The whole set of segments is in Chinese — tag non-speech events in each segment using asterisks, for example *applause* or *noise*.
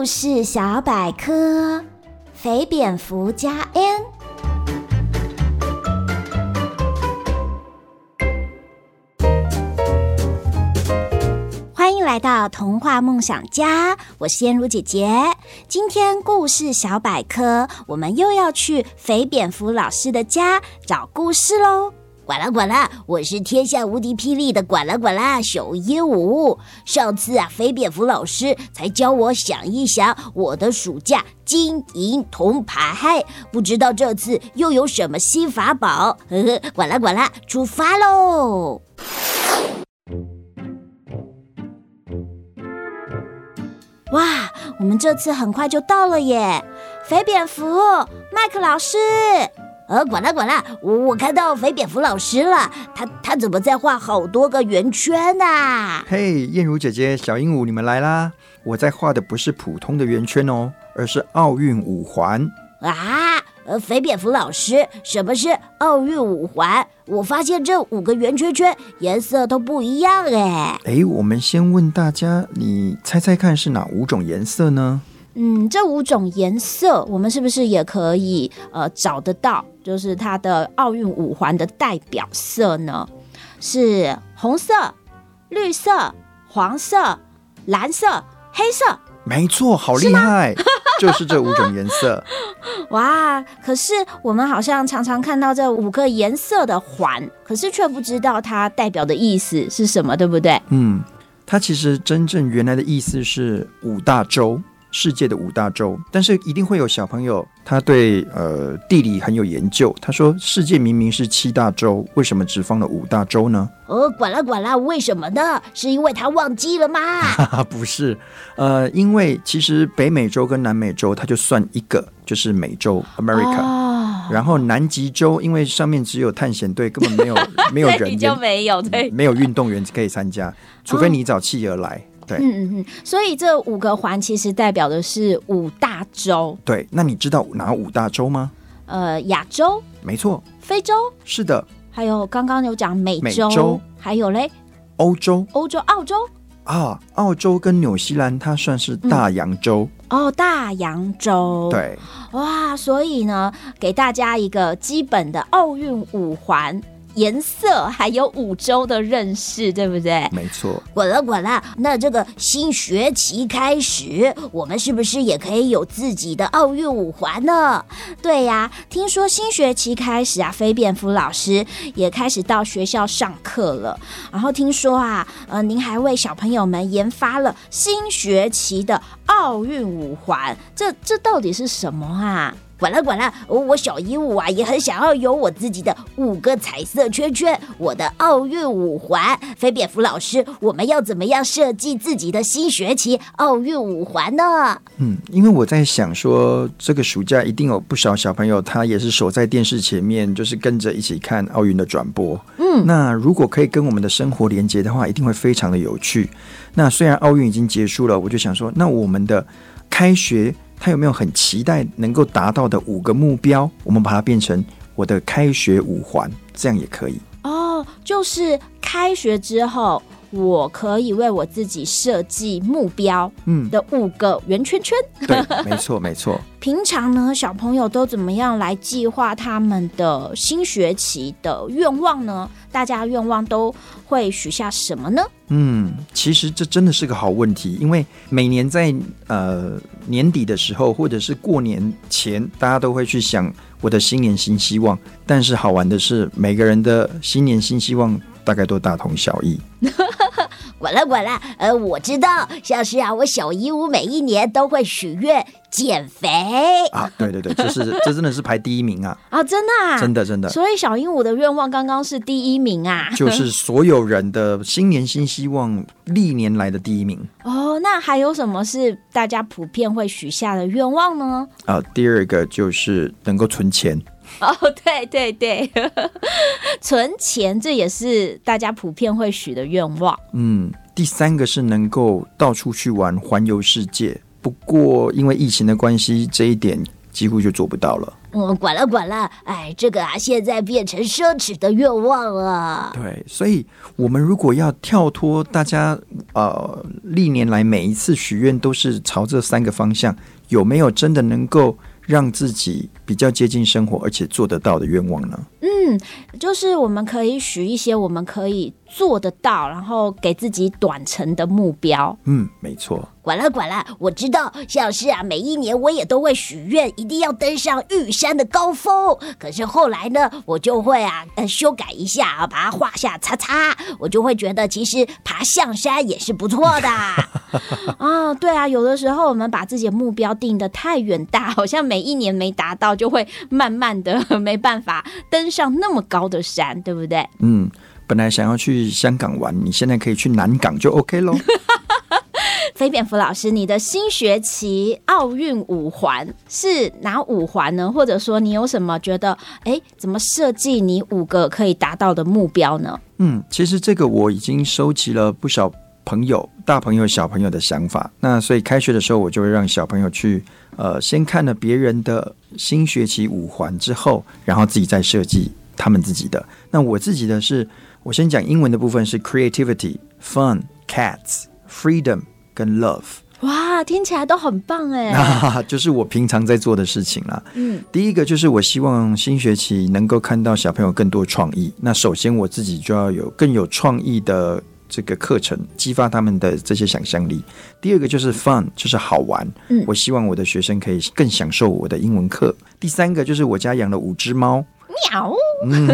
故事小百科：肥蝙蝠加 N。欢迎来到童话梦想家，我是燕如姐姐。今天故事小百科，我们又要去肥蝙蝠老师的家找故事喽。呱啦呱啦，我是天下无敌霹雳的呱啦呱啦小鹦鹉。上次啊，肥蝙蝠老师才教我想一想我的暑假金银铜牌，不知道这次又有什么新法宝？呵呵，呱啦呱啦，出发喽！哇，我们这次很快就到了耶！肥蝙蝠，麦克老师。呃，管啦管啦，我我看到肥蝙蝠老师了，他他怎么在画好多个圆圈呢？嘿，燕如姐姐、小鹦鹉，你们来啦！我在画的不是普通的圆圈哦，而是奥运五环啊！呃，肥蝙蝠老师，什么是奥运五环？我发现这五个圆圈圈颜色都不一样哎。哎，我们先问大家，你猜猜看是哪五种颜色呢？嗯，这五种颜色，我们是不是也可以呃找得到？就是它的奥运五环的代表色呢？是红色、绿色、黄色、蓝色、黑色。没错，好厉害，是就是这五种颜色。*laughs* 哇！可是我们好像常常看到这五个颜色的环，可是却不知道它代表的意思是什么，对不对？嗯，它其实真正原来的意思是五大洲。世界的五大洲，但是一定会有小朋友，他对呃地理很有研究。他说：“世界明明是七大洲，为什么只放了五大洲呢？”哦，管啦管啦，为什么呢？是因为他忘记了吗？*laughs* 不是，呃，因为其实北美洲跟南美洲，它就算一个，就是美洲 （America）。哦，然后南极洲，因为上面只有探险队，根本没有 *laughs* 没有人，就没有对，没有运动员可以参加，除非你找企鹅来。对嗯嗯嗯，所以这五个环其实代表的是五大洲。对，那你知道哪五大洲吗？呃，亚洲，没错。非洲，是的。还有刚刚有讲美洲，美洲，还有嘞，欧洲，欧洲，澳洲啊，澳洲跟纽西兰它算是大洋洲。嗯、哦，大洋洲。对，哇，所以呢，给大家一个基本的奥运五环。颜色还有五洲的认识，对不对？没错。滚了滚了，那这个新学期开始，我们是不是也可以有自己的奥运五环呢？对呀，听说新学期开始啊，飞蝙蝠老师也开始到学校上课了。然后听说啊，呃，您还为小朋友们研发了新学期的奥运五环，这这到底是什么啊？管了管了，我小鹦鹉啊也很想要有我自己的五个彩色圈圈，我的奥运五环。飞蝙蝠老师，我们要怎么样设计自己的新学期奥运五环呢？嗯，因为我在想说，这个暑假一定有不少小朋友，他也是守在电视前面，就是跟着一起看奥运的转播。嗯，那如果可以跟我们的生活连接的话，一定会非常的有趣。那虽然奥运已经结束了，我就想说，那我们的开学。他有没有很期待能够达到的五个目标？我们把它变成我的开学五环，这样也可以哦。就是开学之后，我可以为我自己设计目标，嗯，的五个圆圈圈。嗯、对，没错，没错。*laughs* 平常呢，小朋友都怎么样来计划他们的新学期的愿望呢？大家愿望都会许下什么呢？嗯，其实这真的是个好问题，因为每年在呃年底的时候，或者是过年前，大家都会去想我的新年新希望。但是好玩的是，每个人的新年新希望大概都大同小异。管了管了，呃，我知道，像是啊，我小鹦鹉每一年都会许愿减肥啊，对对对，这是这真的是排第一名啊啊，*laughs* 真的啊，真的真的，所以小鹦鹉的愿望刚刚是第一名啊，就是所有人的新年新希望历年来的第一名哦。那还有什么是大家普遍会许下的愿望呢？啊，第二个就是能够存钱。*laughs* 哦，对对对，*laughs* 存钱这也是大家普遍会许的愿望。嗯，第三个是能够到处去玩，环游世界。不过因为疫情的关系，这一点几乎就做不到了。嗯，管了管了，哎，这个啊，现在变成奢侈的愿望了。对，所以我们如果要跳脱大家呃历年来每一次许愿都是朝这三个方向，有没有真的能够让自己比较接近生活，而且做得到的愿望呢？嗯，就是我们可以许一些我们可以做得到，然后给自己短程的目标。嗯，没错。管了管了，我知道，像是啊，每一年我也都会许愿，一定要登上玉山的高峰。可是后来呢，我就会啊，呃，修改一下啊，把它画下叉叉，我就会觉得其实爬象山也是不错的。啊，*laughs* 对啊，有的时候我们把自己的目标定得太远大，好像每一年没达到，就会慢慢的没办法登上那么高的山，对不对？嗯，本来想要去香港玩，你现在可以去南港就 OK 喽。*laughs* 飞蝙蝠老师，你的新学期奥运五环是哪五环呢？或者说你有什么觉得，哎，怎么设计你五个可以达到的目标呢？嗯，其实这个我已经收集了不少朋友、大朋友、小朋友的想法。那所以开学的时候，我就会让小朋友去，呃，先看了别人的新学期五环之后，然后自己再设计他们自己的。那我自己的是，我先讲英文的部分是 creativity、fun、cats、freedom。跟 love，哇，听起来都很棒哎！*laughs* 那就是我平常在做的事情啦。嗯，第一个就是我希望新学期能够看到小朋友更多创意。那首先我自己就要有更有创意的这个课程，激发他们的这些想象力。第二个就是 fun，就是好玩。嗯，我希望我的学生可以更享受我的英文课。第三个就是我家养了五只猫，喵。嗯，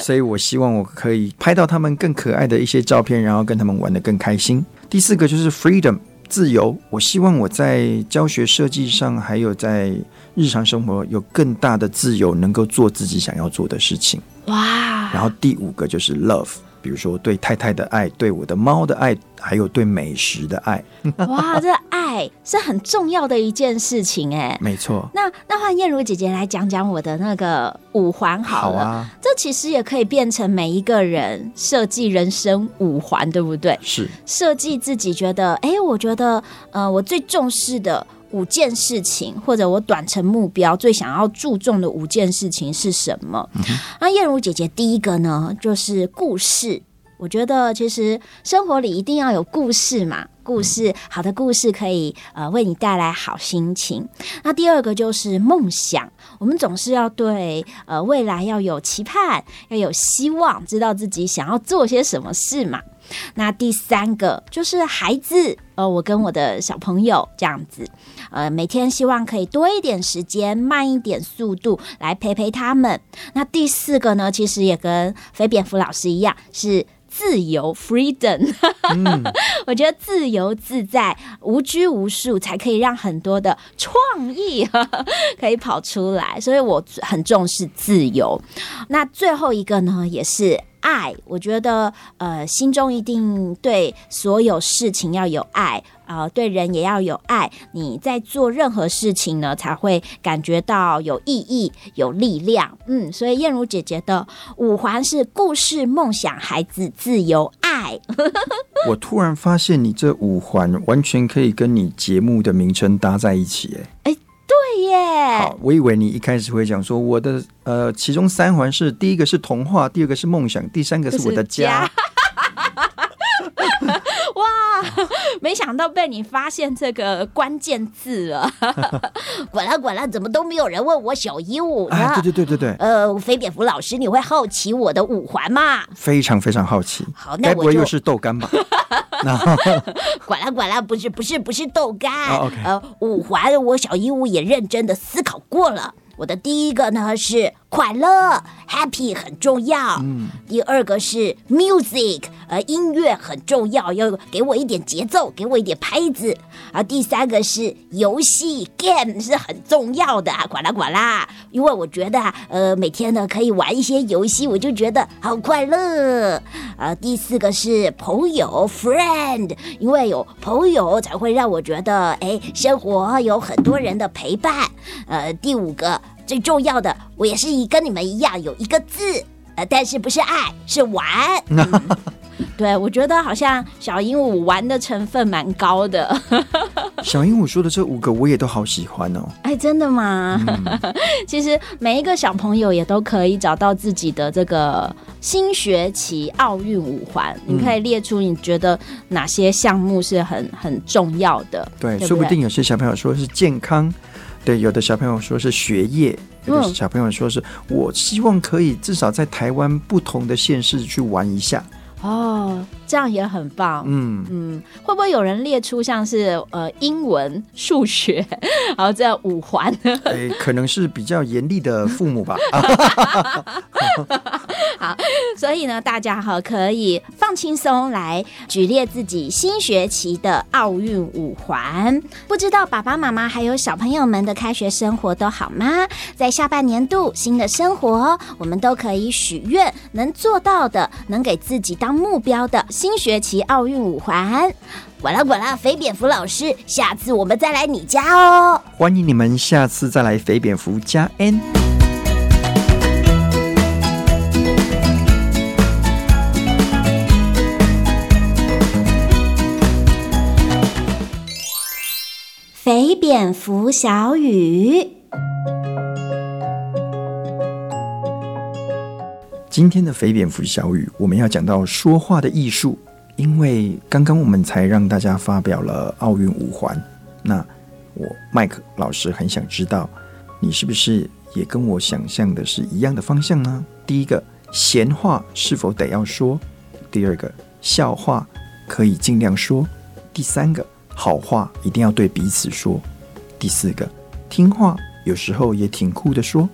所以我希望我可以拍到他们更可爱的一些照片，然后跟他们玩得更开心。第四个就是 freedom 自由，我希望我在教学设计上，还有在日常生活有更大的自由，能够做自己想要做的事情。哇！然后第五个就是 love。比如说对太太的爱，对我的猫的爱，还有对美食的爱。*laughs* 哇，这爱是很重要的一件事情哎。没错。那那换燕如姐姐来讲讲我的那个五环好了。好啊。这其实也可以变成每一个人设计人生五环，对不对？是。设计自己觉得，哎，我觉得，呃，我最重视的。五件事情，或者我短程目标最想要注重的五件事情是什么？嗯、那燕如姐姐第一个呢，就是故事。我觉得其实生活里一定要有故事嘛，故事好的故事可以呃为你带来好心情。那第二个就是梦想，我们总是要对呃未来要有期盼，要有希望，知道自己想要做些什么事嘛。那第三个就是孩子，呃，我跟我的小朋友这样子，呃，每天希望可以多一点时间，慢一点速度来陪陪他们。那第四个呢，其实也跟飞蝙蝠老师一样，是自由 （freedom）。嗯、*laughs* 我觉得自由自在、无拘无束，才可以让很多的创意 *laughs* 可以跑出来。所以我很重视自由。那最后一个呢，也是。爱，我觉得，呃，心中一定对所有事情要有爱，啊、呃，对人也要有爱。你在做任何事情呢，才会感觉到有意义、有力量。嗯，所以燕如姐姐的五环是故事、梦想、孩子、自由、爱。*laughs* 我突然发现，你这五环完全可以跟你节目的名称搭在一起，哎。对耶，好，我以为你一开始会讲说我的呃，其中三环是第一个是童话，第二个是梦想，第三个是我的家。哇，*laughs* 没想到被你发现这个关键字了。*laughs* 管了管了，怎么都没有人问我小鹦鹉呢？啊，对对对对对。呃，飞蝙蝠老师，你会好奇我的五环吗？非常非常好奇。好，那我不会又是豆干吧？*laughs* 管了管了，不是不是不是豆干。Oh. 呃，五环我小鹦鹉也认真的思考过了。我的第一个呢是快乐，happy 很重要。嗯，第二个是 music，呃，音乐很重要，要给我一点节奏，给我一点拍子。啊，第三个是游戏，game 是很重要的。管啦管啦，因为我觉得，呃，每天呢可以玩一些游戏，我就觉得好快乐。啊，第四个是朋友，friend，因为有朋友才会让我觉得，哎，生活有很多人的陪伴。呃，第五个。最重要的，我也是一跟你们一样有一个字，呃，但是不是爱，是玩。*laughs* 对，我觉得好像小鹦鹉玩的成分蛮高的。*laughs* 小鹦鹉说的这五个，我也都好喜欢哦。哎，真的吗？嗯、*laughs* 其实每一个小朋友也都可以找到自己的这个新学期奥运五环。嗯、你可以列出你觉得哪些项目是很很重要的。对，对对，说不定有些小朋友说是健康，对，有的小朋友说是学业，有的小朋友说是我希望可以至少在台湾不同的县市去玩一下。哦，这样也很棒。嗯嗯，会不会有人列出像是呃英文、数学，*laughs* 然后这样五环？哎，可能是比较严厉的父母吧。*laughs* *laughs* 好，所以呢，大家哈可以放轻松来举列自己新学期的奥运五环。不知道爸爸妈妈还有小朋友们的开学生活都好吗？在下半年度新的生活，我们都可以许愿，能做到的，能给自己当。目标的新学期奥运五环，管啦管啦，肥蝙蝠老师，下次我们再来你家哦。欢迎你们下次再来肥蝙蝠加 N。肥蝙蝠小语。今天的肥蝙蝠小语，我们要讲到说话的艺术。因为刚刚我们才让大家发表了奥运五环，那我麦克老师很想知道，你是不是也跟我想象的是一样的方向呢？第一个，闲话是否得要说？第二个，笑话可以尽量说；第三个，好话一定要对彼此说；第四个，听话有时候也挺酷的说。